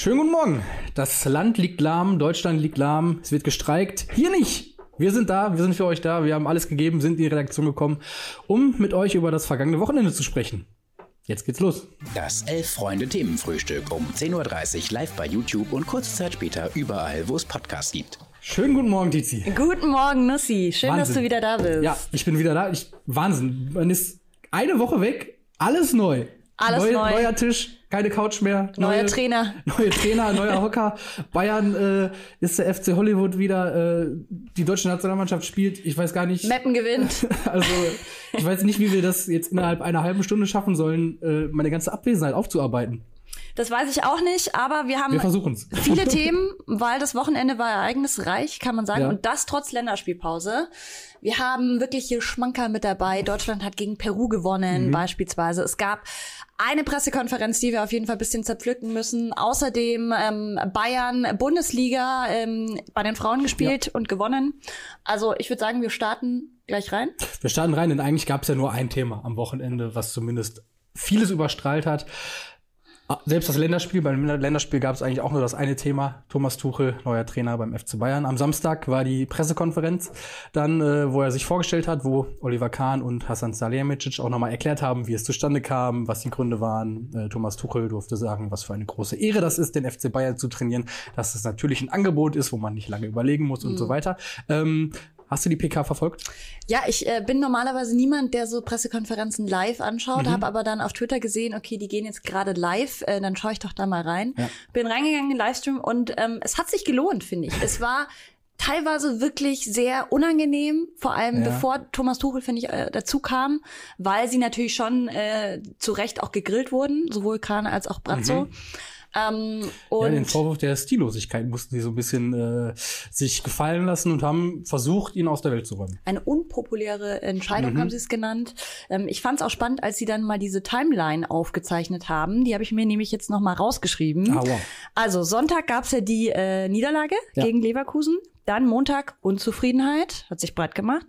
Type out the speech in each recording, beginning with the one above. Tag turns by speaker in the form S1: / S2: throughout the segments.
S1: Schönen guten Morgen. Das Land liegt lahm, Deutschland liegt lahm, es wird gestreikt. Hier nicht. Wir sind da, wir sind für euch da, wir haben alles gegeben, sind in die Redaktion gekommen, um mit euch über das vergangene Wochenende zu sprechen. Jetzt geht's los.
S2: Das Elf-Freunde-Themenfrühstück um 10.30 Uhr live bei YouTube und kurze Zeit später überall, wo es Podcasts gibt.
S1: Schönen guten Morgen, Tizi.
S3: Guten Morgen, Nussi. Schön,
S1: Wahnsinn.
S3: dass du wieder da bist.
S1: Ja, ich bin wieder da. Ich, Wahnsinn. Man ist eine Woche weg, alles neu.
S3: Alles
S1: Neu-
S3: neu.
S1: Neuer Tisch, keine Couch mehr.
S3: Neuer
S1: neue,
S3: Trainer.
S1: Neue Trainer, neuer Hocker. Bayern äh, ist der FC Hollywood wieder. Äh, die deutsche Nationalmannschaft spielt. Ich weiß gar nicht.
S3: Meppen gewinnt.
S1: Also ich weiß nicht, wie wir das jetzt innerhalb einer halben Stunde schaffen sollen, äh, meine ganze Abwesenheit aufzuarbeiten.
S3: Das weiß ich auch nicht, aber wir haben
S1: Wir
S3: viele Themen, weil das Wochenende war ereignisreich, kann man sagen.
S1: Ja.
S3: Und das trotz Länderspielpause. Wir haben wirkliche Schmankerl mit dabei. Deutschland hat gegen Peru gewonnen,
S1: Mhm.
S3: beispielsweise. Es gab eine Pressekonferenz, die wir auf jeden Fall ein bisschen zerpflücken müssen. Außerdem ähm, Bayern Bundesliga ähm, bei den Frauen gespielt und gewonnen. Also ich würde sagen, wir starten gleich rein.
S1: Wir starten rein, denn eigentlich gab es ja nur ein Thema am Wochenende, was zumindest vieles überstrahlt hat. Ah, Selbst das Länderspiel, beim Länderspiel gab es eigentlich auch nur das eine Thema. Thomas Tuchel, neuer Trainer beim FC Bayern. Am Samstag war die Pressekonferenz, dann, äh, wo er sich vorgestellt hat, wo Oliver Kahn und Hasan Salihamidzic auch nochmal erklärt haben, wie es zustande kam, was die Gründe waren. Äh, Thomas Tuchel durfte sagen, was für eine große Ehre das ist, den FC Bayern zu trainieren, dass es natürlich ein Angebot ist, wo man nicht lange überlegen muss und so weiter. Ähm, hast du die PK verfolgt?
S3: Ja, ich äh, bin normalerweise niemand, der so Pressekonferenzen live anschaut,
S1: Mhm.
S3: habe aber dann auf Twitter gesehen, okay, die gehen jetzt gerade live, äh, dann schaue ich doch da mal rein.
S1: Ja.
S3: Bin reingegangen in den Livestream und ähm, es hat sich gelohnt, finde ich. Es war teilweise wirklich sehr unangenehm, vor allem
S1: Ja.
S3: bevor Thomas Tuchel, finde ich, äh, dazu kam, weil sie natürlich schon äh, zu Recht auch gegrillt wurden, sowohl Kahn als auch Brazzo. Ähm,
S1: Ja, den Vorwurf der Stillosigkeit mussten sie so ein bisschen äh, sich gefallen lassen und haben versucht, ihn aus der Welt zu räumen.
S3: Eine unpopuläre Entscheidung
S1: Mhm.
S3: haben sie es genannt. Ähm, ich fand es auch spannend, als sie dann mal diese Timeline aufgezeichnet haben. Die habe ich mir nämlich jetzt noch mal rausgeschrieben.
S1: Ah, wow.
S3: Also Sonntag gab es ja die äh, Niederlage
S1: Ja.
S3: gegen Leverkusen. Dann Montag Unzufriedenheit, hat sich breit gemacht.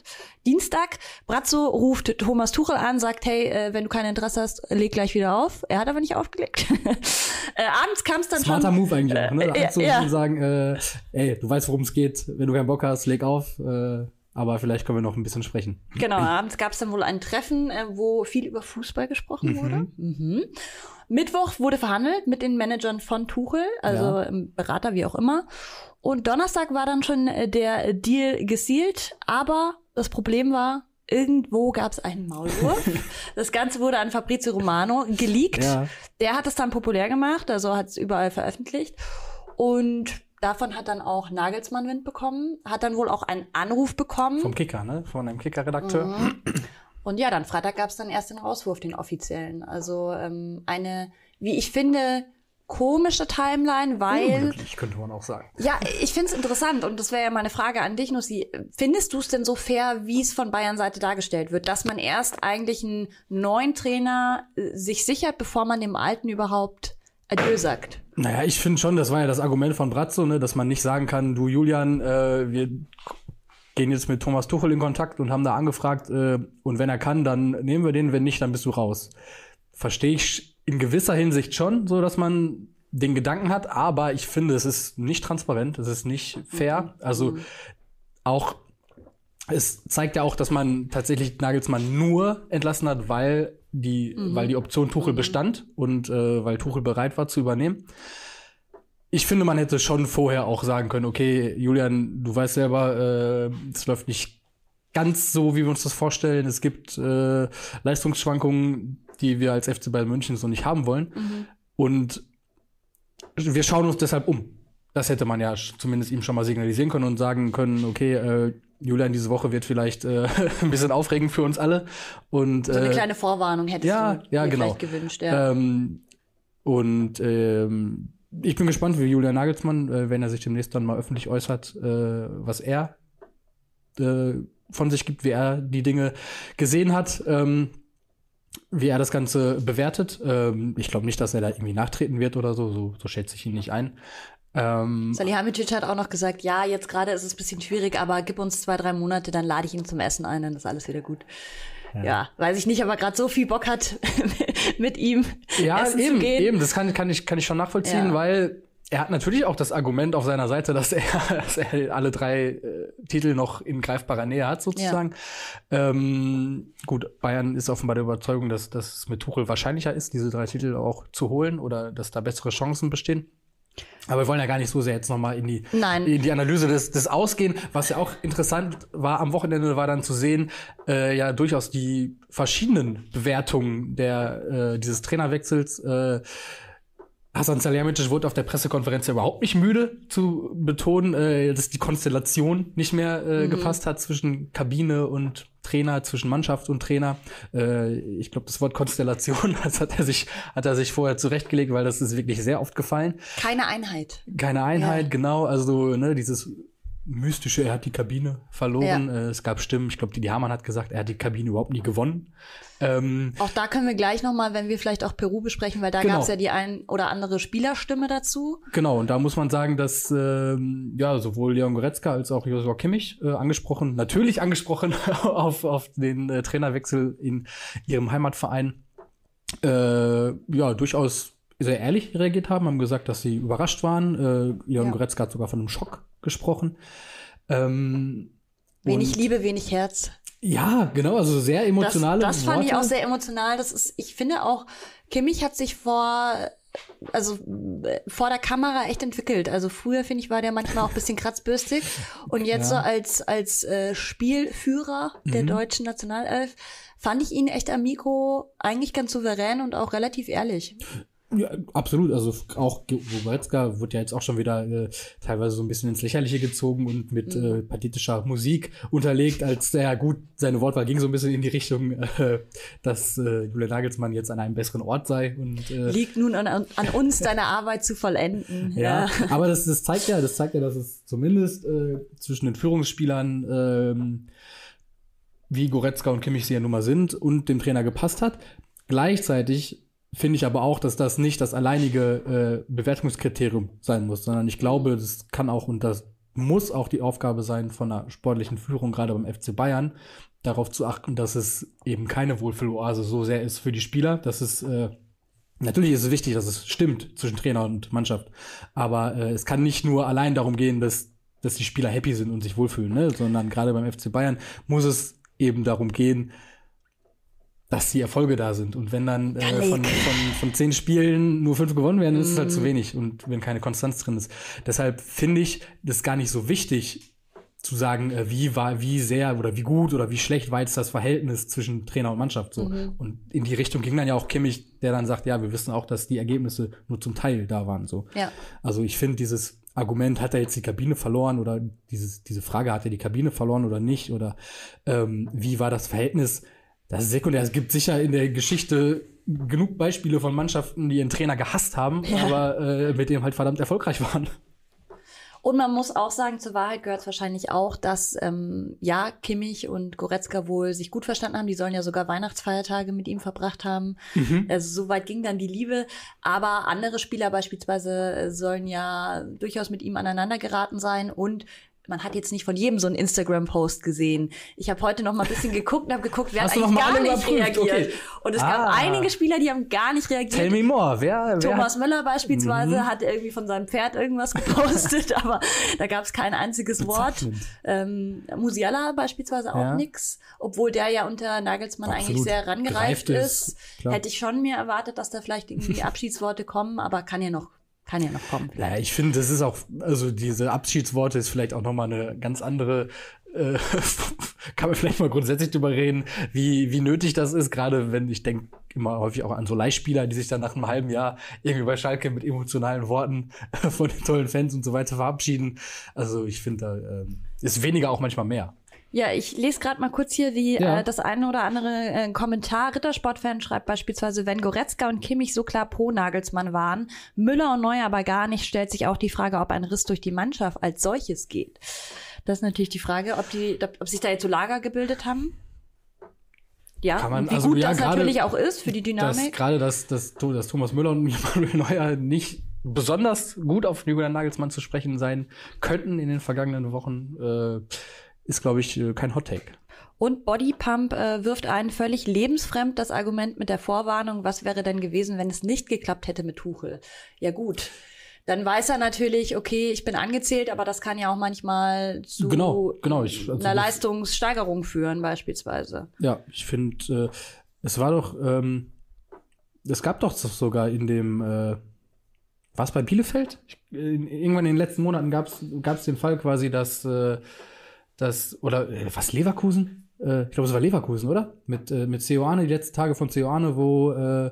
S3: Dienstag, Brazzo ruft Thomas Tuchel an, sagt, hey, äh, wenn du kein Interesse hast, leg gleich wieder auf. Er hat aber nicht aufgelegt. äh, abends kam es dann
S1: Smarter
S3: schon.
S1: Move eigentlich auch, ne? Da
S3: äh,
S1: anzurufen
S3: ja.
S1: sagen, äh, ey, du weißt, worum es geht. Wenn du keinen Bock hast, leg auf. Äh, aber vielleicht können wir noch ein bisschen sprechen.
S3: Genau, abends gab es dann wohl ein Treffen, äh, wo viel über Fußball gesprochen wurde. Mhm. Mittwoch wurde verhandelt mit den Managern von Tuchel, also
S1: Ja.
S3: Berater, wie auch immer. Und Donnerstag war dann schon äh, der Deal gesealt, aber das Problem war, irgendwo gab es einen Maulwurf. das Ganze wurde an Fabrizio Romano geleakt.
S1: Ja.
S3: Der hat es dann populär gemacht, also hat es überall veröffentlicht. Und davon hat dann auch Nagelsmann Wind bekommen, hat dann wohl auch einen Anruf bekommen.
S1: Vom Kicker, ne? Von einem Kicker-Redakteur.
S3: Mhm. Und ja, dann Freitag gab es dann erst den Rauswurf, den offiziellen. Also ähm, eine, wie ich finde, komische Timeline, weil
S1: Unglücklich, könnte man auch sagen.
S3: ja, ich finde es interessant und das wäre ja meine Frage an dich, Nussi. Findest du es denn so fair, wie es von Bayern Seite dargestellt wird, dass man erst eigentlich einen neuen Trainer äh, sich sichert, bevor man dem alten überhaupt Adieu sagt?
S1: Naja, ich finde schon, das war ja das Argument von Brazzo, ne, dass man nicht sagen kann, du Julian, äh, wir gehen jetzt mit Thomas Tuchel in Kontakt und haben da angefragt äh, und wenn er kann, dann nehmen wir den, wenn nicht, dann bist du raus. Verstehe ich in gewisser Hinsicht schon, so dass man den Gedanken hat, aber ich finde, es ist nicht transparent, es ist nicht fair. Also auch es zeigt ja auch, dass man tatsächlich Nagelsmann nur entlassen hat, weil die, weil die Option Tuchel bestand und äh, weil Tuchel bereit war zu übernehmen. Ich finde, man hätte schon vorher auch sagen können, okay, Julian, du weißt selber, äh, es läuft nicht ganz so, wie wir uns das vorstellen. Es gibt äh, Leistungsschwankungen, die wir als FC Bayern München so nicht haben wollen. Und wir schauen uns deshalb um. Das hätte man ja zumindest ihm schon mal signalisieren können und sagen können, okay, äh, Julian, diese Woche wird vielleicht äh, ein bisschen aufregend für uns alle. Und,
S3: So eine
S1: äh,
S3: kleine Vorwarnung hättest
S1: ja,
S3: du
S1: ja,
S3: dir
S1: genau.
S3: vielleicht gewünscht. Ja.
S1: ähm, und ähm, ich bin gespannt, wie Julian Nagelsmann, äh, wenn er sich demnächst dann mal öffentlich äußert, äh, was er äh, von sich gibt, wie er die Dinge gesehen hat, ähm, wie er das Ganze bewertet. Ähm, ich glaube nicht, dass er da irgendwie nachtreten wird oder so, so, so schätze ich ihn nicht ein. Ähm,
S3: Salihamidzic hat auch noch gesagt, ja, jetzt gerade ist es ein bisschen schwierig, aber gib uns zwei, drei Monate, dann lade ich ihn zum Essen ein, dann ist alles wieder gut. Ja, weiß ich nicht, aber gerade so viel Bock hat, mit ihm
S1: Ja,
S3: essen
S1: eben,
S3: zu gehen.
S1: eben, das kann, kann, ich, kann ich schon nachvollziehen,
S3: Ja.
S1: weil er hat natürlich auch das Argument auf seiner Seite, dass er, dass er alle drei äh, Titel noch in greifbarer Nähe hat, sozusagen. Ja. Ähm, gut, Bayern ist offenbar der Überzeugung, dass, dass es mit Tuchel wahrscheinlicher ist, diese drei Titel auch zu holen oder dass da bessere Chancen bestehen. Aber wir wollen ja gar nicht so sehr jetzt nochmal in die,
S3: Nein.
S1: in die Analyse des, des Ausgehen. Was ja auch interessant war am Wochenende, war dann zu sehen, äh, ja durchaus die verschiedenen Bewertungen der, äh, dieses Trainerwechsels. Äh, Hasan Salihamidzic wurde auf der Pressekonferenz ja überhaupt nicht müde zu betonen, äh, dass die Konstellation nicht mehr äh, mhm. gepasst hat zwischen Kabine und Trainer, zwischen Mannschaft und Trainer. Äh, ich glaube, das Wort Konstellation, das hat er sich, hat er sich vorher zurechtgelegt, weil das ist wirklich sehr oft gefallen.
S3: Keine Einheit.
S1: Keine Einheit, ja. genau. Also ne, dieses mystische, er hat die Kabine verloren. Ja. Äh, es gab Stimmen, ich glaube, Didi Hamann hat gesagt, er hat die Kabine überhaupt nie gewonnen.
S3: Ähm, auch da können wir gleich nochmal, wenn wir vielleicht auch Peru besprechen, weil da genau. gab es ja die ein oder andere Spielerstimme dazu.
S1: Genau, und da muss man sagen, dass ähm, ja sowohl Leon Goretzka als auch Joshua Kimmich äh, angesprochen, natürlich angesprochen auf, auf den äh, Trainerwechsel in ihrem Heimatverein, äh, ja, durchaus sehr ehrlich reagiert haben, haben gesagt, dass sie überrascht waren. Äh, Leon ja. Goretzka hat sogar von einem Schock gesprochen. Ähm,
S3: wenig Liebe, wenig Herz.
S1: Ja, genau, also sehr emotionale
S3: Das, das fand ich auch sehr emotional. Das ist, ich finde auch, Kimmich hat sich vor, also vor der Kamera echt entwickelt. Also früher, finde ich, war der manchmal auch ein bisschen kratzbürstig. Und jetzt ja. so als, als äh, Spielführer der mhm. deutschen Nationalelf fand ich ihn echt am Mikro eigentlich ganz souverän und auch relativ ehrlich.
S1: Ja, absolut. Also auch Goretzka wird ja jetzt auch schon wieder äh, teilweise so ein bisschen ins Lächerliche gezogen und mit mhm. äh, pathetischer Musik unterlegt, als ja gut, seine Wortwahl ging so ein bisschen in die Richtung, äh, dass äh, Julian Nagelsmann jetzt an einem besseren Ort sei. Und,
S3: äh, Liegt nun an, an uns, deine Arbeit zu vollenden.
S1: ja, ja, aber das, das zeigt ja, das zeigt ja, dass es zumindest äh, zwischen den Führungsspielern ähm, wie Goretzka und Kimmich sie ja nun mal sind und dem Trainer gepasst hat. Gleichzeitig finde ich aber auch, dass das nicht das alleinige äh, Bewertungskriterium sein muss, sondern ich glaube, das kann auch und das muss auch die Aufgabe sein von einer sportlichen Führung, gerade beim FC Bayern, darauf zu achten, dass es eben keine Wohlfühloase so sehr ist für die Spieler. dass es äh, natürlich ist es wichtig, dass es stimmt zwischen Trainer und Mannschaft, aber äh, es kann nicht nur allein darum gehen, dass dass die Spieler happy sind und sich wohlfühlen, ne? sondern gerade beim FC Bayern muss es eben darum gehen, dass die Erfolge da sind. Und wenn dann äh, von, von, von zehn Spielen nur fünf gewonnen werden, ist es halt zu mhm. wenig und wenn keine Konstanz drin ist. Deshalb finde ich das gar nicht so wichtig zu sagen, äh, wie war, wie sehr oder wie gut oder wie schlecht war jetzt das Verhältnis zwischen Trainer und Mannschaft so. Mhm. Und in die Richtung ging dann ja auch Kimmich, der dann sagt, ja, wir wissen auch, dass die Ergebnisse nur zum Teil da waren so.
S3: Ja.
S1: Also ich finde dieses Argument, hat er jetzt die Kabine verloren oder dieses, diese Frage, hat er die Kabine verloren oder nicht oder ähm, wie war das Verhältnis? Das ist sekundär. Es gibt sicher in der Geschichte genug Beispiele von Mannschaften, die ihren Trainer gehasst haben, ja. aber äh, mit dem halt verdammt erfolgreich waren.
S3: Und man muss auch sagen, zur Wahrheit gehört es wahrscheinlich auch, dass ähm, ja, Kimmich und Goretzka wohl sich gut verstanden haben. Die sollen ja sogar Weihnachtsfeiertage mit ihm verbracht haben. Mhm. Also so weit ging dann die Liebe. Aber andere Spieler beispielsweise sollen ja durchaus mit ihm aneinander geraten sein. Und man hat jetzt nicht von jedem so einen Instagram-Post gesehen. Ich habe heute noch mal ein bisschen geguckt und habe geguckt, wer Hast hat eigentlich gar nicht reagiert. Okay. Und es ah. gab einige Spieler, die haben gar nicht reagiert.
S1: Tell me more. Wer,
S3: wer Thomas Müller beispielsweise mhm. hat irgendwie von seinem Pferd irgendwas gepostet, aber da gab es kein einziges Wort. Ähm, Musiala beispielsweise auch ja. nix, obwohl der ja unter Nagelsmann Absolut. eigentlich sehr rangereift ist. ist. Hätte ich schon mir erwartet, dass da vielleicht irgendwie Abschiedsworte kommen, aber kann ja noch kann ja noch kommen.
S1: Vielleicht. Ja, ich finde, das ist auch, also diese Abschiedsworte ist vielleicht auch nochmal eine ganz andere äh, kann man vielleicht mal grundsätzlich drüber reden, wie, wie nötig das ist, gerade wenn ich denke immer häufig auch an so Leihspieler, die sich dann nach einem halben Jahr irgendwie bei Schalke mit emotionalen Worten von den tollen Fans und so weiter verabschieden. Also ich finde, da äh, ist weniger auch manchmal mehr.
S3: Ja, ich lese gerade mal kurz hier die, ja. äh, das eine oder andere äh, Kommentar. Rittersportfan schreibt beispielsweise, wenn Goretzka und Kimmich so klar pro Nagelsmann waren, Müller und Neuer aber gar nicht, stellt sich auch die Frage, ob ein Riss durch die Mannschaft als solches geht. Das ist natürlich die Frage, ob, die, ob sich da jetzt so Lager gebildet haben. Ja,
S1: Kann man,
S3: wie
S1: also,
S3: gut
S1: ja,
S3: das natürlich auch ist für die Dynamik.
S1: Gerade, dass, dass, dass Thomas Müller und Manuel Neuer nicht besonders gut auf Julian Nagelsmann zu sprechen sein könnten in den vergangenen Wochen. Äh, ist, glaube ich, äh, kein Hot Take.
S3: Und Bodypump äh, wirft einen völlig lebensfremd das Argument mit der Vorwarnung, was wäre denn gewesen, wenn es nicht geklappt hätte mit Tuchel? Ja gut. dann weiß er natürlich, okay, ich bin angezählt, aber das kann ja auch manchmal zu
S1: Genau, genau, ich- also
S3: einer Leistungssteigerung führen, beispielsweise.
S1: Ja, ich finde, äh, es war doch, ähm, es gab doch sogar in dem, äh, war es bei Bielefeld? Ich, in, irgendwann in den letzten Monaten gab es den Fall quasi, dass, äh, dass oder äh, was, Leverkusen? Äh, ich glaube, es war Leverkusen, oder? Mit, äh, mit Ceoane, die letzten Tage von Ceoane, wo äh,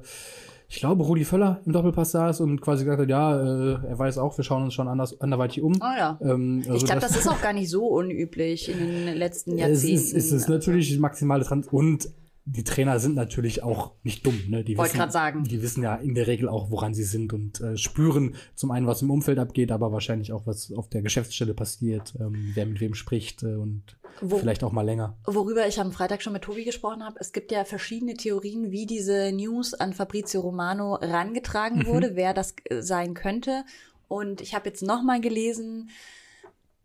S1: ich glaube, Rudi Völler im Doppelpass saß und quasi gesagt hat, ja, äh, er weiß auch, wir schauen uns schon anders, anderweitig um.
S3: Oh ja.
S1: Ähm, also
S3: ich glaube, das ist auch gar nicht so unüblich in den letzten Jahrzehnten.
S1: es ist, es ist natürlich maximale Trans und die Trainer sind natürlich auch nicht dumm. Ne? Die
S3: Wollte
S1: wissen,
S3: grad sagen.
S1: Die wissen ja in der Regel auch, woran sie sind und äh, spüren zum einen, was im Umfeld abgeht, aber wahrscheinlich auch, was auf der Geschäftsstelle passiert, ähm, wer mit wem spricht äh, und
S3: Wo-
S1: vielleicht auch mal länger.
S3: Worüber ich am Freitag schon mit Tobi gesprochen habe, es gibt ja verschiedene Theorien, wie diese News an Fabrizio Romano rangetragen wurde, wer das äh, sein könnte. Und ich habe jetzt nochmal gelesen,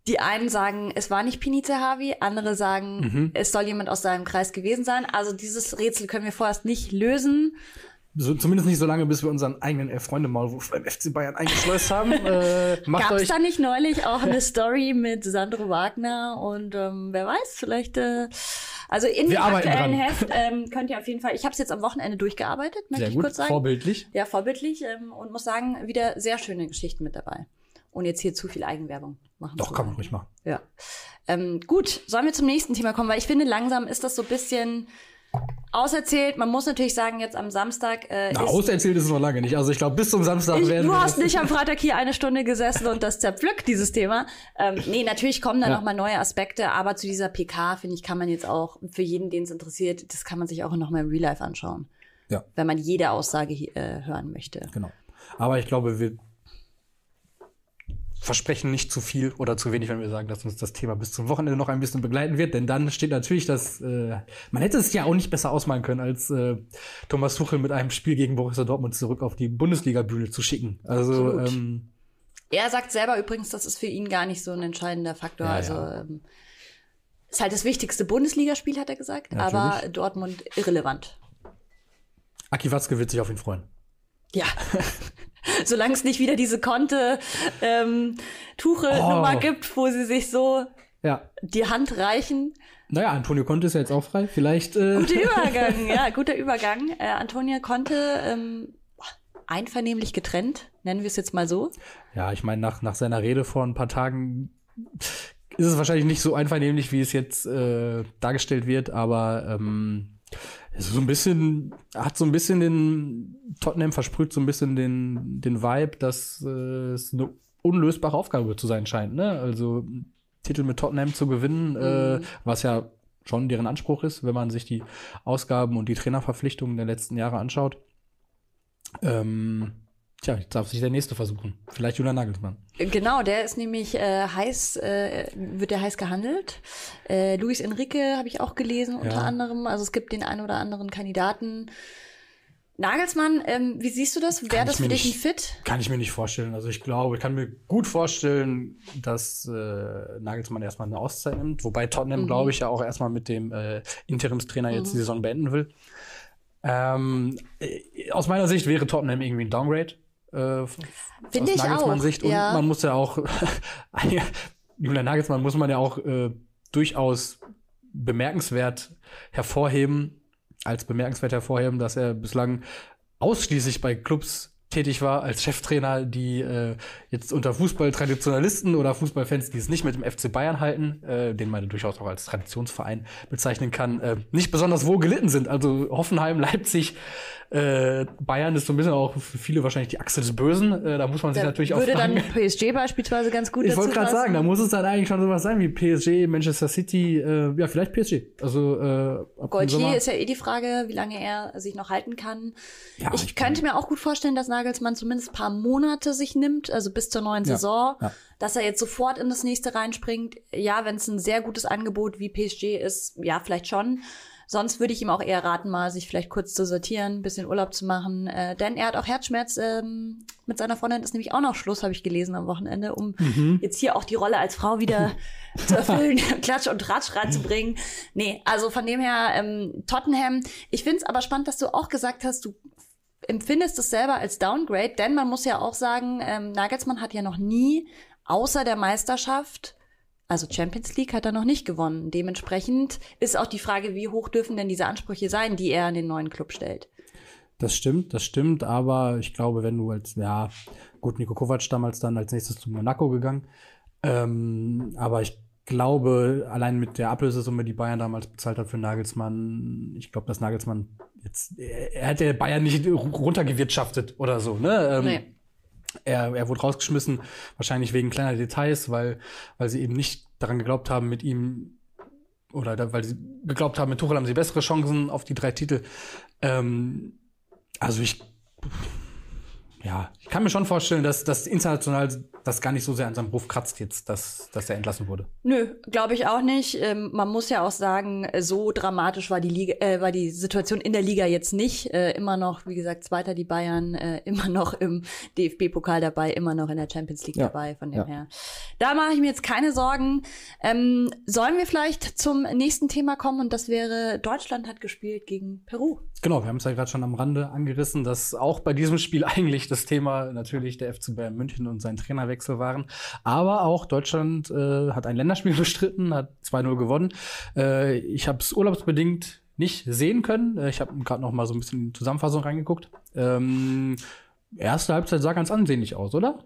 S3: die einen sagen, es war nicht Pini Zahavi, andere sagen, es soll jemand aus seinem Kreis gewesen sein. Also dieses Rätsel können wir vorerst nicht lösen.
S1: So, zumindest nicht so lange, bis wir unseren eigenen elf Freunde Maulwurf beim FC Bayern eingeschleust haben. äh,
S3: Gab es da nicht neulich auch eine Story mit Sandro Wagner und ähm, wer weiß, vielleicht äh, also in
S1: Wir
S3: dem aktuellen
S1: dran.
S3: Heft ähm, könnt ihr auf jeden Fall, ich habe es jetzt am Wochenende durchgearbeitet, möchte
S1: sehr
S3: ich
S1: gut,
S3: kurz sagen.
S1: vorbildlich.
S3: Ja, vorbildlich ähm, und muss sagen, wieder sehr schöne Geschichten mit dabei. Und jetzt hier zu viel Eigenwerbung machen.
S1: Doch, kann man ruhig machen.
S3: Ja. Ähm, gut, sollen wir zum nächsten Thema kommen, weil ich finde, langsam ist das so ein bisschen auserzählt. Man muss natürlich sagen, jetzt am Samstag äh,
S1: Na,
S3: ist
S1: auserzählt ist es noch lange nicht. Also ich glaube, bis zum Samstag
S3: ich,
S1: werden
S3: du hast nicht am Freitag hier eine Stunde gesessen und das zerpflückt, dieses Thema. Ähm, nee, natürlich kommen da
S1: Ja.
S3: noch mal neue Aspekte, aber zu dieser PK, finde ich, kann man jetzt auch, für jeden, den es interessiert, das kann man sich auch noch mal im Real Life anschauen.
S1: Ja.
S3: Wenn man jede Aussage äh, hören möchte.
S1: Genau. Aber ich glaube, wir versprechen nicht zu viel oder zu wenig, wenn wir sagen, dass uns das Thema bis zum Wochenende noch ein bisschen begleiten wird. Denn dann steht natürlich das, äh, man hätte es ja auch nicht besser ausmalen können, als äh, Thomas Tuchel mit einem Spiel gegen Borussia Dortmund zurück auf die Bundesliga-Bühne zu schicken. Also ähm,
S3: Er sagt selber übrigens, das ist für ihn gar nicht so ein entscheidender Faktor.
S1: Ja,
S3: also
S1: ja.
S3: Ähm, ist halt das wichtigste Bundesligaspiel, hat er gesagt,
S1: Natürlich.
S3: aber Dortmund irrelevant.
S1: Aki Watzke wird sich auf ihn freuen.
S3: Ja. Solange es nicht wieder diese Konte ähm,
S1: Oh.
S3: gibt, wo sie sich so
S1: Ja.
S3: die Hand reichen.
S1: Naja, Antonio Conte ist ja jetzt auch frei. Vielleicht. Äh,
S3: Guter Übergang, ja, guter Übergang. Äh, Antonia konnte ähm, einvernehmlich getrennt, nennen wir es jetzt mal so.
S1: Ja, ich meine, nach, nach seiner Rede vor ein paar Tagen ist es wahrscheinlich nicht so einvernehmlich, wie es jetzt äh, dargestellt wird, aber ähm, ist so ein bisschen, hat so ein bisschen den, Tottenham versprüht so ein bisschen den, den Vibe, dass äh, es eine unlösbare Aufgabe zu sein scheint. Ne? Also Titel mit Tottenham zu gewinnen, äh, was ja schon deren Anspruch ist, wenn man sich die Ausgaben und die Trainerverpflichtungen der letzten Jahre anschaut. Ähm, tja, jetzt darf sich der nächste versuchen. Vielleicht Julian Nagelsmann.
S3: Genau, der ist nämlich äh, heiß, äh, wird der heiß gehandelt. Äh, Luis Enrique habe ich auch gelesen unter
S1: Ja.
S3: anderem. Also es gibt den einen oder anderen Kandidaten. Nagelsmann, ähm, wie siehst du das? Wäre das für dich ein
S1: nicht-
S3: Fit?
S1: Kann ich mir nicht vorstellen. Also ich glaube, ich kann mir gut vorstellen, dass äh, Nagelsmann erstmal eine Auszeit nimmt. Wobei Tottenham, glaube ich, ja auch erstmal mit dem äh, Interimstrainer jetzt die Saison beenden will. Ähm, äh, aus meiner Sicht wäre Tottenham irgendwie ein Downgrade. Äh,
S3: Finde
S1: aus
S3: ich
S1: Nagelsmanns
S3: auch,
S1: Sicht. Und
S3: ja.
S1: man muss ja auch, Julian Nagelsmann muss man ja auch äh, durchaus bemerkenswert hervorheben, als bemerkenswert hervorheben, dass er bislang ausschließlich bei Clubs tätig war als Cheftrainer, die äh, jetzt unter Fußballtraditionalisten oder Fußballfans, die es nicht mit dem FC Bayern halten, äh, den man durchaus auch als Traditionsverein bezeichnen kann, äh, nicht besonders wohl gelitten sind. Also Hoffenheim, Leipzig, äh, Bayern ist so ein bisschen auch für viele wahrscheinlich die Achse des Bösen. Äh, da muss man sich
S3: Da
S1: natürlich auch
S3: würde
S1: fragen.
S3: dann PSG beispielsweise ganz gut
S1: Ich wollte gerade sagen, da muss es dann eigentlich schon sowas sein wie PSG, Manchester City, äh, ja, vielleicht PSG. Also äh,
S3: Gaultier ist ja eh die Frage, wie lange er sich noch halten kann.
S1: Ja,
S3: ich,
S1: ich
S3: könnte mir auch gut vorstellen, dass Nagelsmann zumindest ein paar Monate sich nimmt, also bis zur neuen
S1: Ja,
S3: Saison,
S1: ja.
S3: dass er jetzt sofort in das nächste reinspringt. Ja, wenn es ein sehr gutes Angebot wie PSG ist, ja, vielleicht schon. Sonst würde ich ihm auch eher raten, mal sich vielleicht kurz zu sortieren, ein bisschen Urlaub zu machen. Äh, denn er hat auch Herzschmerz. Ähm, mit seiner Freundin ist nämlich auch noch Schluss, habe ich gelesen am Wochenende, um
S1: Mhm.
S3: jetzt hier auch die Rolle als Frau wieder zu erfüllen, Klatsch und Tratsch reinzubringen. Nee, also von dem her, ähm, Tottenham. Ich finde es aber spannend, dass du auch gesagt hast, du empfindest es selber als Downgrade, denn man muss ja auch sagen, ähm, Nagelsmann hat ja noch nie außer der Meisterschaft also Champions League hat er noch nicht gewonnen. Dementsprechend ist auch die Frage, wie hoch dürfen denn diese Ansprüche sein, die er an den neuen Club stellt.
S1: Das stimmt, das stimmt, aber ich glaube, wenn du als, ja, gut, Nico Kovac damals dann als nächstes zu Monaco gegangen, ähm, aber ich glaube, allein mit der Ablösesumme, die Bayern damals bezahlt hat für Nagelsmann, ich glaube, dass Nagelsmann jetzt, er hätte Bayern nicht runtergewirtschaftet oder so, ne? Ähm, nee. Er, er wurde rausgeschmissen, wahrscheinlich wegen kleiner Details, weil, weil sie eben nicht daran geglaubt haben, mit ihm oder da, weil sie geglaubt haben, mit Tuchel haben sie bessere Chancen auf die drei Titel. Ähm, also ich ja, ich kann mir schon vorstellen, dass das international das gar nicht so sehr an seinem Beruf kratzt jetzt, dass, dass er entlassen wurde.
S3: Nö, glaube ich auch nicht. Ähm, man muss ja auch sagen, so dramatisch war die Liga, äh, war die Situation in der Liga jetzt nicht. Äh, immer noch, wie gesagt, Zweiter die Bayern, äh, immer noch im DFB-Pokal dabei, immer noch in der Champions League ja. dabei. Von dem ja. her, da mache ich mir jetzt keine Sorgen. Ähm, sollen wir vielleicht zum nächsten Thema kommen? Und das wäre Deutschland hat gespielt gegen Peru.
S1: Genau, wir haben es ja gerade schon am Rande angerissen, dass auch bei diesem Spiel eigentlich das Thema natürlich der FC Bayern München und sein Trainerwechsel waren. Aber auch Deutschland äh, hat ein Länderspiel bestritten, hat 2-0 gewonnen. Äh, ich habe es urlaubsbedingt nicht sehen können. Äh, ich habe gerade noch mal so ein bisschen in die Zusammenfassung reingeguckt. Ähm, erste Halbzeit sah ganz ansehnlich aus, oder?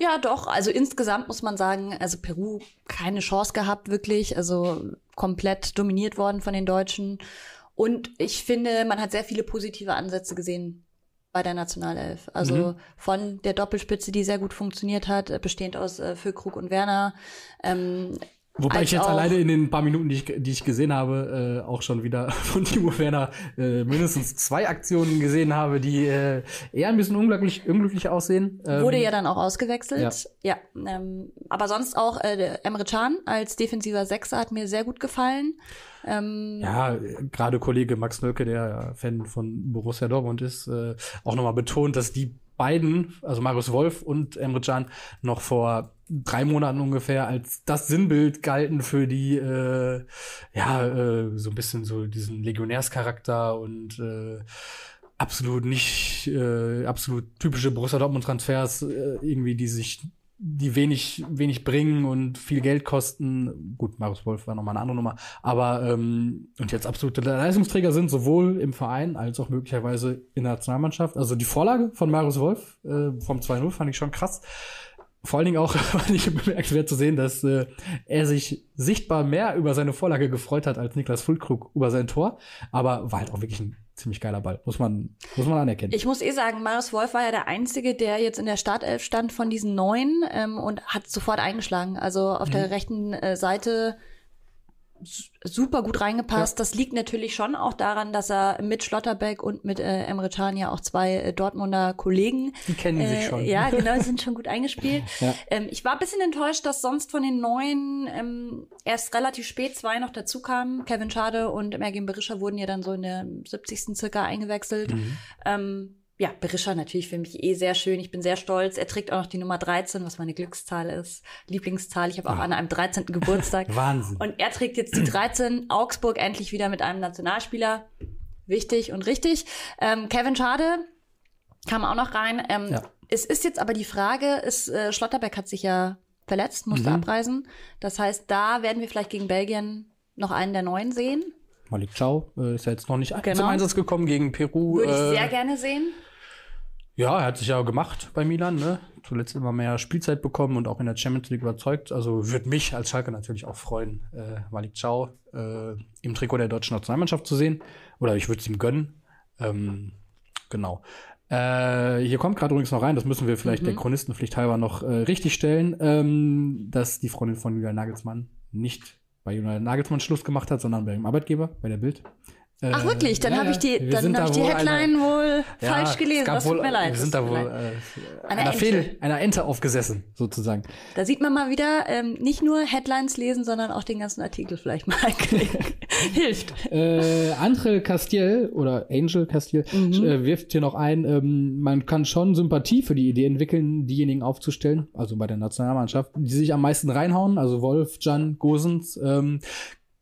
S3: Ja, doch. Also insgesamt muss man sagen, also Peru keine Chance gehabt, wirklich. Also komplett dominiert worden von den Deutschen. Und ich finde, man hat sehr viele positive Ansätze gesehen bei der Nationalelf. Also mhm. von der Doppelspitze, die sehr gut funktioniert hat, bestehend aus äh, Füllkrug und Werner. Ähm,
S1: Wobei ich jetzt alleine in den paar Minuten, die ich, die ich gesehen habe, äh, auch schon wieder von Timo Werner äh, mindestens zwei Aktionen gesehen habe, die äh, eher ein bisschen unglücklich, unglücklich aussehen.
S3: Ähm, Wurde ja dann auch ausgewechselt. Ja. ja ähm, aber sonst auch äh, Emre Can als defensiver Sechser hat mir sehr gut gefallen.
S1: Ähm, ja, gerade Kollege Max Nölke, der Fan von Borussia Dortmund ist, äh, auch nochmal betont, dass die beiden, also Marius Wolf und Emre Can, noch vor drei Monaten ungefähr als das Sinnbild galten für die, äh, ja, äh, so ein bisschen so diesen Legionärscharakter und äh, absolut nicht, äh, absolut typische Borussia Dortmund Transfers, äh, irgendwie, die sich die wenig, wenig bringen und viel Geld kosten. Gut, Marius Wolf war nochmal eine andere Nummer. Aber ähm, und jetzt absolute Leistungsträger sind, sowohl im Verein als auch möglicherweise in der Nationalmannschaft. Also die Vorlage von Marius Wolf äh, vom 2-0 fand ich schon krass. Vor allen Dingen auch fand ich bemerkenswert zu sehen, dass äh, er sich sichtbar mehr über seine Vorlage gefreut hat als Niklas Fulkrug über sein Tor. Aber war halt auch wirklich ein ziemlich geiler Ball. Muss man, muss man anerkennen.
S3: Ich muss eh sagen, Marius Wolf war ja der Einzige, der jetzt in der Startelf stand von diesen neun ähm, und hat sofort eingeschlagen. Also auf mhm. der rechten äh, Seite super gut reingepasst. Ja. Das liegt natürlich schon auch daran, dass er mit Schlotterbeck und mit äh, Emre Can ja auch zwei äh, Dortmunder Kollegen.
S1: Die kennen äh, sich schon.
S3: Ja, genau, sind schon gut eingespielt. Ja. Ähm, ich war ein bisschen enttäuscht, dass sonst von den neuen ähm, erst relativ spät zwei noch dazu kamen. Kevin Schade und Mergin Berisha wurden ja dann so in der 70. circa eingewechselt. Mhm. Ähm, ja, Berisha natürlich für mich eh sehr schön. Ich bin sehr stolz. Er trägt auch noch die Nummer 13, was meine Glückszahl ist. Lieblingszahl. Ich habe auch ja. an einem 13. Geburtstag.
S1: Wahnsinn.
S3: Und er trägt jetzt die 13. Augsburg endlich wieder mit einem Nationalspieler. Wichtig und richtig. Ähm, Kevin Schade kam auch noch rein. Ähm, ja. Es ist jetzt aber die Frage, ist, äh, Schlotterbeck hat sich ja verletzt, musste mhm. abreisen. Das heißt, da werden wir vielleicht gegen Belgien noch einen der neuen sehen.
S1: Malik Chow äh, ist ja jetzt noch nicht genau. zum Einsatz gekommen gegen Peru.
S3: Würde ich äh, sehr gerne sehen.
S1: Ja, er hat sich ja gemacht bei Milan, ne? Zuletzt immer mehr Spielzeit bekommen und auch in der Champions League überzeugt. Also würde mich als Schalke natürlich auch freuen, äh, Malik Chow äh, im Trikot der deutschen Nationalmannschaft zu sehen. Oder ich würde es ihm gönnen. Ähm, genau. Äh, hier kommt gerade übrigens noch rein, das müssen wir vielleicht mhm. der Chronistenpflicht halber noch äh, richtig stellen, ähm, dass die Freundin von Julian Nagelsmann nicht bei Julian Nagelsmann Schluss gemacht hat, sondern bei dem Arbeitgeber, bei der Bild.
S3: Ach wirklich, dann ja, habe ich die, dann hab ich die Headline eine, wohl ja, falsch gelesen. Das tut mir leid.
S1: Wir sind da wohl äh, einer, Ente. Fehl, einer Ente aufgesessen, sozusagen.
S3: Da sieht man mal wieder, ähm, nicht nur Headlines lesen, sondern auch den ganzen Artikel vielleicht mal Hilft.
S1: Äh, Angel Castiel oder Angel Castiel mhm. äh, wirft hier noch ein, ähm, man kann schon Sympathie für die Idee entwickeln, diejenigen aufzustellen, also bei der Nationalmannschaft, die sich am meisten reinhauen, also Wolf, Jan, Gosens, ähm,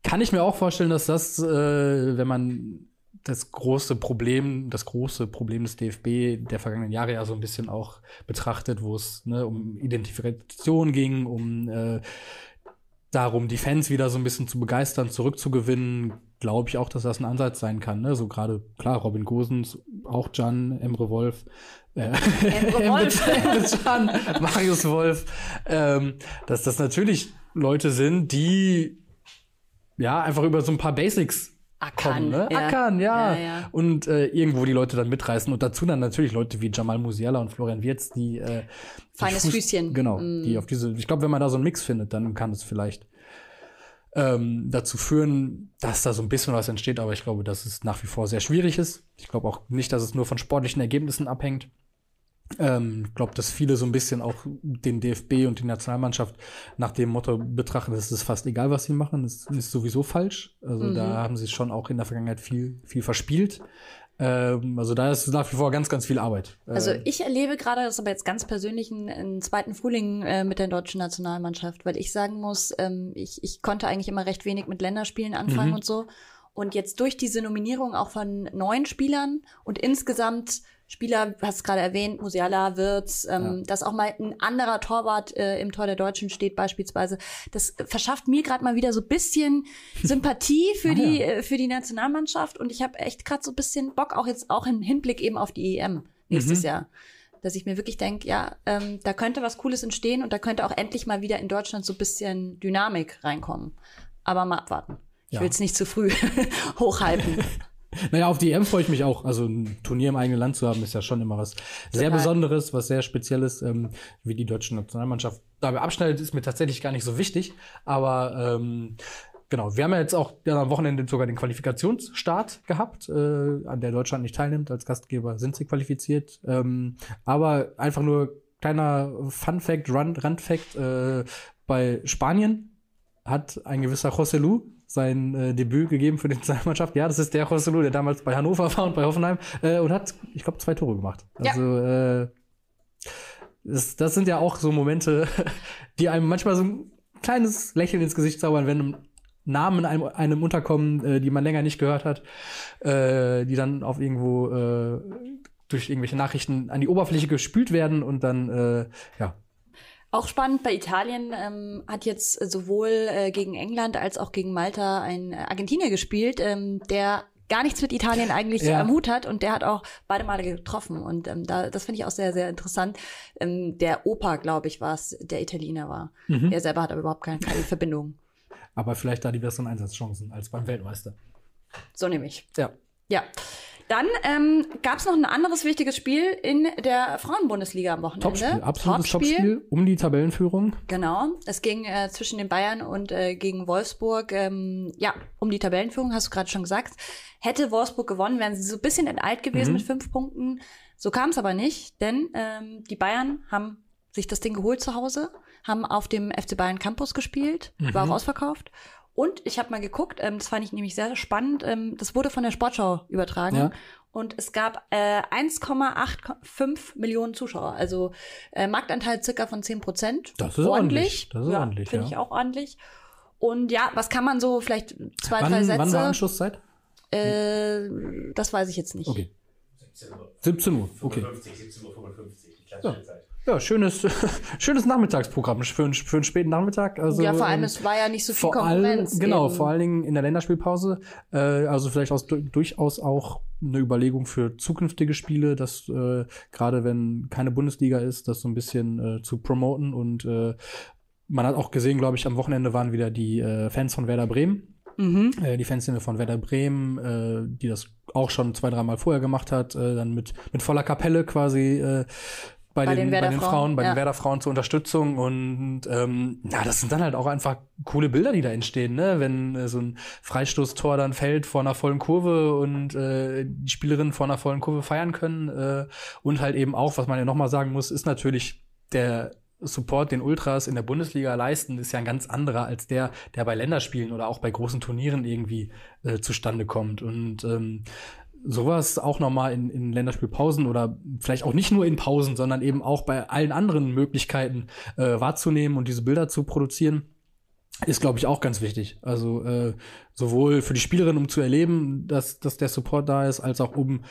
S1: kann ich mir auch vorstellen, dass das, äh, wenn man das große Problem, das große Problem des DFB der vergangenen Jahre ja so ein bisschen auch betrachtet, wo es ne, um Identifikation ging, um äh, darum, die Fans wieder so ein bisschen zu begeistern, zurückzugewinnen, glaube ich auch, dass das ein Ansatz sein kann. Ne? So gerade, klar, Robin Gosens, auch Can, Emre Wolf, äh,
S3: Emre Wolf.
S1: Emre Can, Marius Wolf, ähm, dass das natürlich Leute sind, die ja einfach über so ein paar Basics
S3: Ackern,
S1: kommen, ne?
S3: ja.
S1: Ackern, ja.
S3: Ja, ja.
S1: Und äh, irgendwo die Leute dann mitreißen. Und dazu dann natürlich Leute wie Jamal Musiala und Florian Wirtz, die äh, die
S3: Feines
S1: Fuß-
S3: Füßchen.
S1: Genau,
S3: Mm.
S1: die auf diese, ich glaube, wenn man da so einen Mix findet, dann kann es vielleicht ähm, dazu führen, dass da so ein bisschen was entsteht, aber ich glaube, dass es nach wie vor sehr schwierig ist. Ich glaube auch nicht, dass es nur von sportlichen Ergebnissen abhängt. Ähm, ich glaube, dass viele so ein bisschen auch den DFB und die Nationalmannschaft nach dem Motto betrachten, es ist fast egal, was sie machen, es ist sowieso falsch. Also da haben sie schon auch in der Vergangenheit viel, viel verspielt. Ähm, also da ist nach wie vor ganz, ganz viel Arbeit.
S3: Also
S1: Äh,
S3: ich erlebe gerade, das ist aber jetzt ganz persönlich, einen, einen zweiten Frühling äh, mit der deutschen Nationalmannschaft, weil ich sagen muss, ähm, ich, ich konnte eigentlich immer recht wenig mit Länderspielen anfangen
S1: Mhm.
S3: und so. Und jetzt durch diese Nominierung auch von neuen Spielern und insgesamt Spieler, hast es gerade erwähnt, Musiala, Wirtz, ähm, dass auch mal ein anderer Torwart äh, im Tor der Deutschen steht beispielsweise. Das verschafft mir gerade mal wieder so ein bisschen Sympathie für
S1: Ah,
S3: die
S1: ja.
S3: äh, für die Nationalmannschaft und ich habe echt gerade so ein bisschen Bock, auch jetzt auch im Hinblick eben auf die EM nächstes
S1: Mhm.
S3: Jahr. Dass ich mir wirklich denke, ja, ähm, da könnte was Cooles entstehen und da könnte auch endlich mal wieder in Deutschland so ein bisschen Dynamik reinkommen. Aber mal abwarten. Ich
S1: Ja.
S3: will es nicht zu früh hochhalten.
S1: Naja, auf die EM freue ich mich auch. Also ein Turnier im eigenen Land zu haben, ist ja schon immer was sehr
S3: Total.
S1: Besonderes, was sehr Spezielles. Ähm, wie die deutsche Nationalmannschaft dabei abschneidet, ist mir tatsächlich gar nicht so wichtig. Aber ähm, genau, wir haben ja jetzt auch ja, am Wochenende sogar den Qualifikationsstart gehabt, äh, an der Deutschland nicht teilnimmt. Als Gastgeber sind sie qualifiziert. Ähm, aber einfach nur kleiner Fun-Fact, Rand- Randfact, äh, bei Spanien hat ein gewisser José Lu sein äh, Debüt gegeben für die Nationalmannschaft. Ja, das ist der José Lu, der damals bei Hannover war und bei Hoffenheim äh, und hat, ich glaube, zwei Tore gemacht.
S3: Ja.
S1: Also äh, das, das sind ja auch so Momente, die einem manchmal so ein kleines Lächeln ins Gesicht zaubern, wenn Namen einem, einem unterkommen, äh, die man länger nicht gehört hat, äh, die dann auf irgendwo äh, durch irgendwelche Nachrichten an die Oberfläche gespült werden und dann äh, ja
S3: Auch spannend bei Italien ähm, hat jetzt sowohl äh, gegen England als auch gegen Malta ein Argentinier gespielt, ähm, der gar nichts mit Italien eigentlich
S1: Ja.
S3: am Hut hat und der hat auch beide Male getroffen und ähm, da, das finde ich auch sehr, sehr interessant. Ähm, der Opa, glaube ich, war es, der Italiener war.
S1: Mhm.
S3: Er selber hat aber überhaupt keine, keine Verbindung.
S1: aber vielleicht da die besseren Einsatzchancen als beim Weltmeister.
S3: So nämlich.
S1: Ja.
S3: Ja. Dann ähm, gab es noch ein anderes wichtiges Spiel in der Frauenbundesliga am Wochenende.
S1: Topspiel, absolutes Topspiel um die Tabellenführung.
S3: Genau. Es ging äh, zwischen den Bayern und äh, gegen Wolfsburg, ähm, ja, um die Tabellenführung, hast du gerade schon gesagt. Hätte Wolfsburg gewonnen, wären sie so ein bisschen enteilt gewesen
S1: Mhm.
S3: mit fünf Punkten. So kam es aber nicht, denn ähm, die Bayern haben sich das Ding geholt zu Hause, haben auf dem FC Bayern Campus gespielt, war auch ausverkauft. Und ich habe mal geguckt, ähm, das fand ich nämlich sehr spannend, ähm, das wurde von der Sportschau übertragen.
S1: Ja.
S3: Und es gab äh, 1,85 Millionen Zuschauer, also äh, Marktanteil circa von 10 Prozent.
S1: Das ist ordentlich. Das ist ordentlich,
S3: Finde
S1: ja.
S3: ich auch ordentlich. Und ja, was kann man so, vielleicht zwei, drei
S1: Wann,
S3: Sätze?
S1: wann war Anschlusszeit?
S3: äh, das weiß ich jetzt nicht.
S1: Okay.
S4: 17 Uhr.
S1: 17 Uhr. Okay.
S4: 55, 17.55 Uhr, die klassische Zeit.
S1: Ja, schönes, schönes Nachmittagsprogramm für, einen- für einen späten Nachmittag. Also,
S3: ja, vor allem,
S1: ähm,
S3: es war ja nicht so viel Konkurrenz.
S1: genau,
S3: eben.
S1: vor allen Dingen in der Länderspielpause. Äh, also vielleicht aus, du- durchaus auch eine Überlegung für zukünftige Spiele, dass äh, gerade wenn keine Bundesliga ist, das so ein bisschen äh, zu promoten. Und äh, man hat auch gesehen, glaube ich, am Wochenende waren wieder die äh, Fans von Werder Bremen.
S3: Mhm.
S1: Äh, die Fanszene von Werder Bremen, äh, die das auch schon zwei, dreimal vorher gemacht hat, äh, dann mit, mit voller Kapelle quasi äh, bei,
S3: Bei
S1: den,
S3: den
S1: bei den Frauen,
S3: Frauen,
S1: bei
S3: ja.
S1: den Werder Frauen zur Unterstützung und ähm, ja, das sind dann halt auch einfach coole Bilder, die da entstehen, ne? Wenn äh, so ein Freistoßtor dann fällt vor einer vollen Kurve und äh, die Spielerinnen vor einer vollen Kurve feiern können äh, und halt eben auch, was man ja nochmal sagen muss, ist natürlich der Support, den Ultras in der Bundesliga leisten, ist ja ein ganz anderer als der, der bei Länderspielen oder auch bei großen Turnieren irgendwie äh, zustande kommt. Und ähm, sowas auch nochmal in, in Länderspielpausen oder vielleicht auch nicht nur in Pausen, sondern eben auch bei allen anderen Möglichkeiten äh, wahrzunehmen und diese Bilder zu produzieren. ist, glaube ich, auch ganz wichtig. Also äh, sowohl für die Spielerin, um zu erleben, dass, dass der Support da ist, als auch um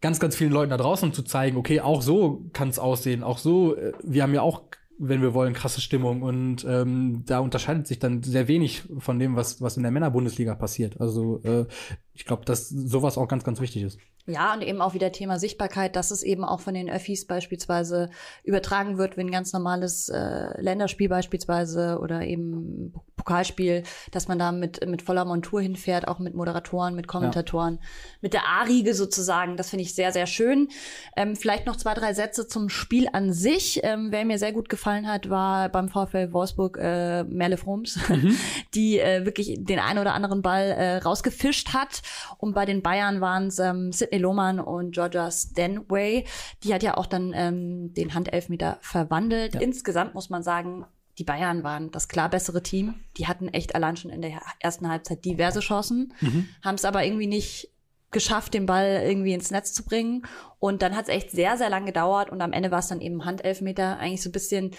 S1: ganz, ganz vielen Leuten da draußen zu zeigen, okay, auch so kann es aussehen, auch so, äh, wir haben ja auch, wenn wir wollen, krasse Stimmung und ähm, da unterscheidet sich dann sehr wenig von dem, was, was in der Männerbundesliga passiert. Also äh, ich glaube, dass sowas auch ganz, ganz wichtig ist.
S3: Ja, und eben auch wieder Thema Sichtbarkeit, dass es eben auch von den Öffis beispielsweise übertragen wird, wenn ein ganz normales äh, Länderspiel beispielsweise oder eben Pokalspiel, dass man da mit, mit voller Montur hinfährt, auch mit Moderatoren, mit Kommentatoren, mit der A-Riege sozusagen. Das finde ich sehr, sehr schön. Ähm, vielleicht noch zwei, drei Sätze zum Spiel an sich. Ähm, wer mir sehr gut gefallen hat, war beim VfL Wolfsburg äh, Merle Froms, die äh, wirklich den einen oder anderen Ball äh, rausgefischt hat. Und bei den Bayern waren es ähm, Lohmann und Georgia Stanway. Die hat ja auch dann ähm, den Handelfmeter verwandelt. Insgesamt muss man sagen, die Bayern waren das klar bessere Team. Die hatten echt allein schon in der ersten Halbzeit diverse Chancen, haben es aber irgendwie nicht geschafft, den Ball irgendwie ins Netz zu bringen. Und dann hat es echt sehr, sehr lang gedauert und am Ende war es dann eben Handelfmeter. Eigentlich so ein bisschen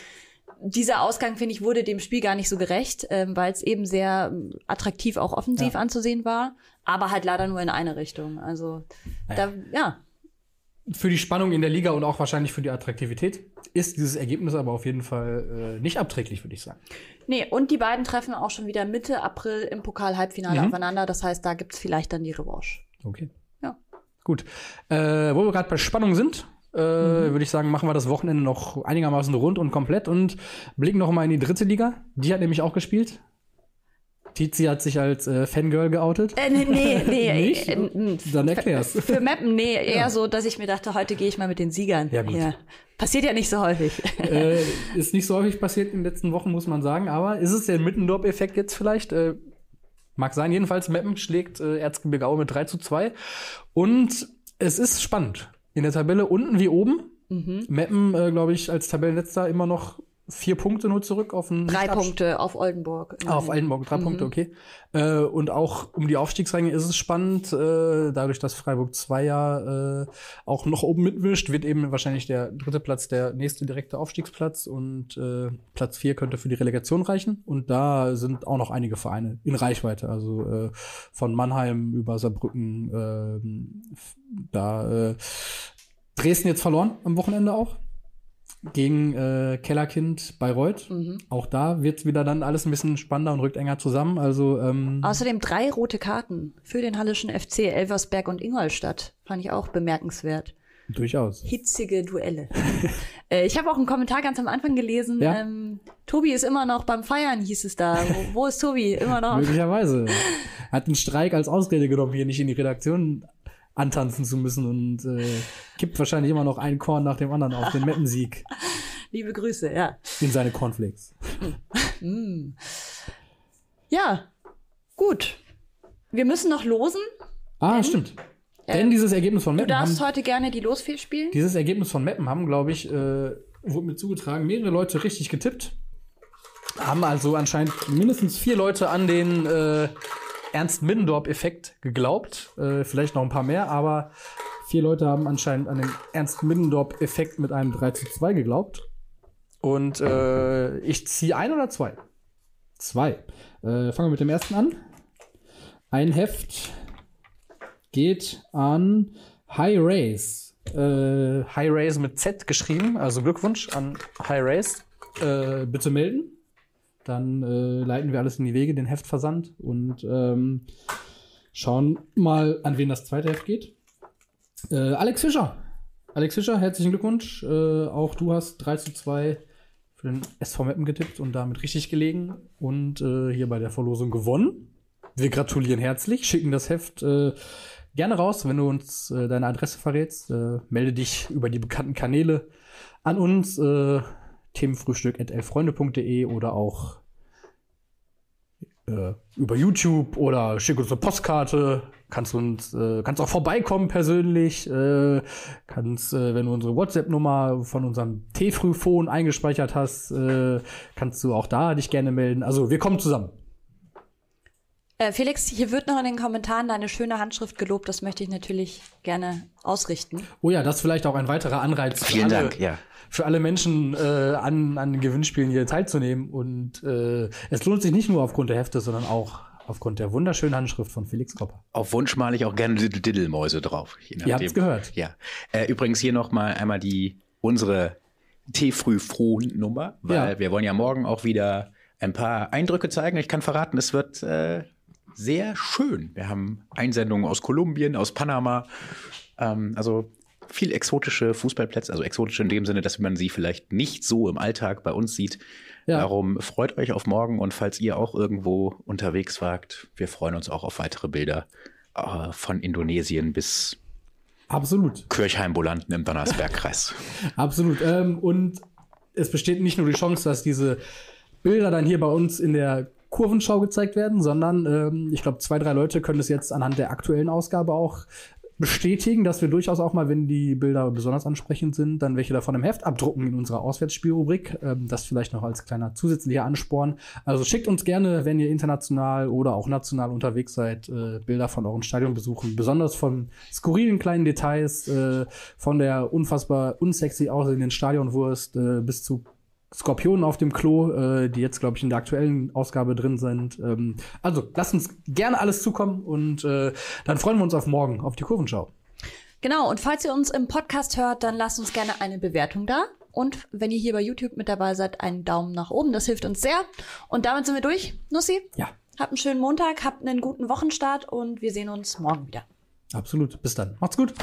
S3: dieser Ausgang, finde ich, wurde dem Spiel gar nicht so gerecht, ähm, weil es eben sehr attraktiv auch offensiv anzusehen war, aber halt leider nur in eine Richtung. Also da, ja,
S1: Für die Spannung in der Liga und auch wahrscheinlich für die Attraktivität ist dieses Ergebnis aber auf jeden Fall äh, nicht abträglich, würde ich sagen.
S3: Nee, und die beiden treffen auch schon wieder Mitte April im Pokal-Halbfinale
S1: Mhm.
S3: aufeinander. Das heißt, da gibt's vielleicht dann die Revanche.
S1: Okay.
S3: Ja.
S1: Gut. Äh, wo wir gerade bei Spannung sind, äh, würde ich sagen, machen wir das Wochenende noch einigermaßen rund und komplett und blicken noch mal in die dritte Liga. Die hat nämlich auch gespielt. Tizi hat sich als äh, Fangirl geoutet.
S3: Äh, nee, nee, nee.
S1: Nicht?
S3: äh, äh,
S1: Dann erklär's.
S3: Für Mappen, nee, eher so, dass ich mir dachte, heute gehe ich mal mit den Siegern.
S1: Ja, gut.
S3: Passiert ja nicht so häufig.
S1: äh, ist nicht so häufig passiert in den letzten Wochen, muss man sagen. Aber ist es der Mittendorp-Effekt jetzt vielleicht? Äh, mag sein. Jedenfalls, Meppen schlägt äh, Erzgebirge Aue mit 3 zu 2. Und es ist spannend. In der Tabelle unten wie oben.
S3: Mhm.
S1: Meppen, äh, glaube ich, als Tabellenletzter immer noch vier Punkte nur zurück auf den
S3: Drei Punkte auf Oldenburg.
S1: Ah, auf Altenburg, drei Punkte, okay. Äh, und auch um die Aufstiegsränge ist es spannend. Äh, dadurch, dass Freiburg 2 ja äh, auch noch oben mitwischt, wird eben wahrscheinlich der dritte Platz der nächste direkte Aufstiegsplatz und äh, Platz 4 könnte für die Relegation reichen. Und da sind auch noch einige Vereine in Reichweite. Also äh, von Mannheim über Saarbrücken, f- da äh, Dresden jetzt verloren am Wochenende auch gegen äh, Kellerkind Bayreuth. Auch da wird's wieder dann alles ein bisschen spannender und rückt enger zusammen. Also ähm,
S3: Außerdem drei rote Karten für den Hallischen FC Elversberg und Ingolstadt. Fand ich auch bemerkenswert.
S1: durchaus.
S3: Hitzige Duelle. äh, ich habe auch einen Kommentar ganz am Anfang gelesen.
S1: Ja?
S3: Ähm, Tobi ist immer noch beim Feiern, hieß es da. Wo, wo ist Tobi? Immer noch.
S1: Möglicherweise. Hat den Streik als Ausrede genommen, hier nicht in die Redaktion antanzen zu müssen und äh, kippt wahrscheinlich immer noch ein Korn nach dem anderen auf den Mappensieg
S3: Liebe Grüße, ja.
S1: in seine Cornflakes.
S3: Ja, gut. Wir müssen noch losen.
S1: Ah, stimmt. Denn dieses Ergebnis von
S3: Du
S1: Meppen haben,
S3: darfst heute gerne die Losfee spielen.
S1: dieses Ergebnis von Meppen haben, glaube ich, äh, wurde mir zugetragen, mehrere Leute richtig getippt. Haben also anscheinend mindestens vier Leute an den äh, Ernst-Middendorp-Effekt geglaubt. Äh, vielleicht noch ein paar mehr, aber vier Leute haben anscheinend an den Ernst-Middendorp-Effekt mit einem 3 zu 2 geglaubt. Und äh, ich ziehe ein oder zwei? Zwei. Äh, fangen wir mit dem ersten an. Ein Heft geht an High Race. Äh, High Race mit Z geschrieben, also Glückwunsch an High Race. Äh, bitte melden. Dann äh, leiten wir alles in die Wege, den Heftversand und ähm, schauen mal, an wen das zweite Heft geht. Äh, Alex Fischer. Alex Fischer, herzlichen Glückwunsch. Äh, auch du hast 3 zu 2 für den SV Meppen getippt und damit richtig gelegen und äh, hier bei der Verlosung gewonnen. Wir gratulieren herzlich, schicken das Heft äh, gerne raus, wenn du uns äh, deine Adresse verrätst. Melde dich über die bekannten Kanäle an uns, themenfrühstück.elfreunde.de oder auch äh, über YouTube oder schick uns eine Postkarte. Kannst uns, äh, kannst auch vorbeikommen persönlich. Äh, kannst, äh, wenn du unsere WhatsApp-Nummer von unserem T-Frühphone eingespeichert hast, äh, kannst du auch da dich gerne melden. Also wir kommen zusammen.
S3: Äh, Felix, hier wird noch in den Kommentaren deine schöne Handschrift gelobt. Das möchte ich natürlich gerne ausrichten.
S1: Oh ja, das ist vielleicht auch ein weiterer Anreiz für
S2: Vielen
S1: alle,
S2: Dank, ja.
S1: für alle Menschen äh, an, an Gewinnspielen hier teilzunehmen. Und äh, es lohnt sich nicht nur aufgrund der Hefte, sondern auch aufgrund der wunderschönen Handschrift von Felix Kopper.
S2: Auf Wunsch male ich auch gerne Diddle- Diddelmäuse drauf.
S1: Ihr habt's
S2: nachdem.
S1: gehört.
S2: Ja. Äh, übrigens hier noch mal einmal die unsere T-Früh-Froh-Nummer, weil
S1: Ja.
S2: wir wollen ja morgen auch wieder ein paar Eindrücke zeigen. Ich kann verraten, es wird äh, sehr schön. Wir haben Einsendungen aus Kolumbien, aus Panama, ähm, also viel exotische Fußballplätze, also exotisch in dem Sinne, dass man sie vielleicht nicht so im Alltag bei uns sieht.
S1: Ja.
S2: Darum freut euch auf morgen und falls ihr auch irgendwo unterwegs wagt, wir freuen uns auch auf weitere Bilder äh, von Indonesien bis
S1: Absolut.
S2: Kirchheimbulanten im Donnersbergkreis.
S1: Absolut. Ähm, und es besteht nicht nur die Chance, dass diese Bilder dann hier bei uns in der Kurvenschau gezeigt werden, sondern ähm, ich glaube, zwei, drei Leute können es jetzt anhand der aktuellen Ausgabe auch bestätigen, dass wir durchaus auch mal, wenn die Bilder besonders ansprechend sind, dann welche davon im Heft abdrucken in unserer Auswärtsspielrubrik. Ähm, das vielleicht noch als kleiner zusätzlicher Ansporn. Also schickt uns gerne, wenn ihr international oder auch national unterwegs seid, äh, Bilder von euren Stadionbesuchen, besonders von skurrilen kleinen Details, äh, von der unfassbar unsexy aussehenden Stadionwurst äh, bis zu Skorpionen auf dem Klo, äh, die jetzt, glaube ich, in der aktuellen Ausgabe drin sind. Ähm, also lasst uns gerne alles zukommen und äh, dann freuen wir uns auf morgen, auf die Kurvenschau.
S3: Genau, und falls ihr uns im Podcast hört, dann lasst uns gerne eine Bewertung da. Und wenn ihr hier bei YouTube mit dabei seid, einen Daumen nach oben. Das hilft uns sehr. Und damit sind wir durch. Nussi,
S1: Ja,
S3: habt einen schönen Montag, habt einen guten Wochenstart und wir sehen uns morgen wieder.
S1: absolut. Bis dann. Macht's gut.